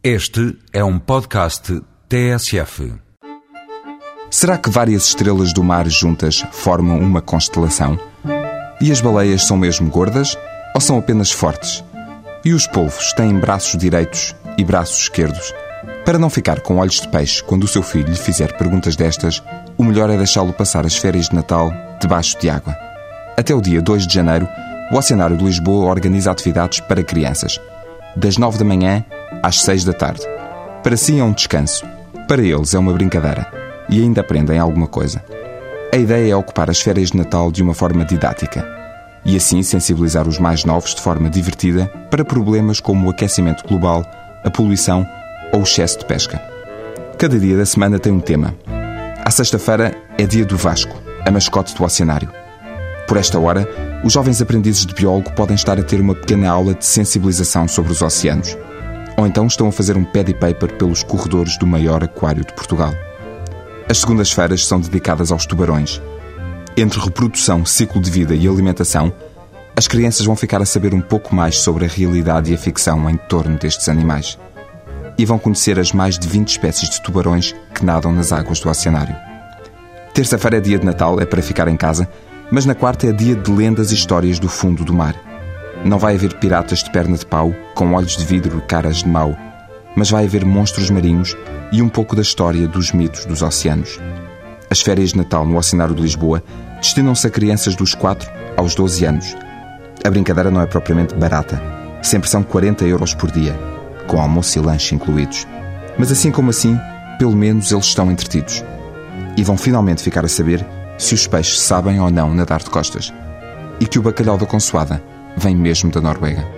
Este é um podcast TSF. Será que várias estrelas do mar juntas formam uma constelação? E as baleias são mesmo gordas ou são apenas fortes? E os polvos têm braços direitos e braços esquerdos? Para não ficar com olhos de peixe quando o seu filho lhe fizer perguntas destas, o melhor é deixá-lo passar as férias de Natal debaixo de água. Até o dia 2 de janeiro, o Oceanário de Lisboa organiza atividades para crianças. Das 9 da manhã às 6 da tarde. Para si é um descanso. Para eles é uma brincadeira. E ainda aprendem alguma coisa. A ideia é ocupar as férias de Natal de uma forma didática. E assim sensibilizar os mais novos de forma divertida para problemas como o aquecimento global, a poluição ou o excesso de pesca. Cada dia da semana tem um tema. À sexta-feira é dia do Vasco, a mascote do oceanário. Por esta hora, os jovens aprendizes de biólogo podem estar a ter uma pequena aula de sensibilização sobre os oceanos ou então estão a fazer um paddy paper pelos corredores do maior aquário de Portugal. As segundas-feiras são dedicadas aos tubarões. Entre reprodução, ciclo de vida e alimentação, as crianças vão ficar a saber um pouco mais sobre a realidade e a ficção em torno destes animais. E vão conhecer as mais de 20 espécies de tubarões que nadam nas águas do oceanário. Terça-feira é dia de Natal, é para ficar em casa, mas na quarta é dia de lendas e histórias do fundo do mar. Não vai haver piratas de perna de pau, com olhos de vidro e caras de mau, mas vai haver monstros marinhos e um pouco da história dos mitos dos oceanos. As férias de Natal no Oceanário de Lisboa destinam-se a crianças dos 4 aos 12 anos. A brincadeira não é propriamente barata. Sempre são 40 euros por dia, com almoço e lanche incluídos. Mas assim como assim, pelo menos eles estão entretidos. E vão finalmente ficar a saber se os peixes sabem ou não nadar de costas. E que o bacalhau da consoada vem mesmo da Noruega.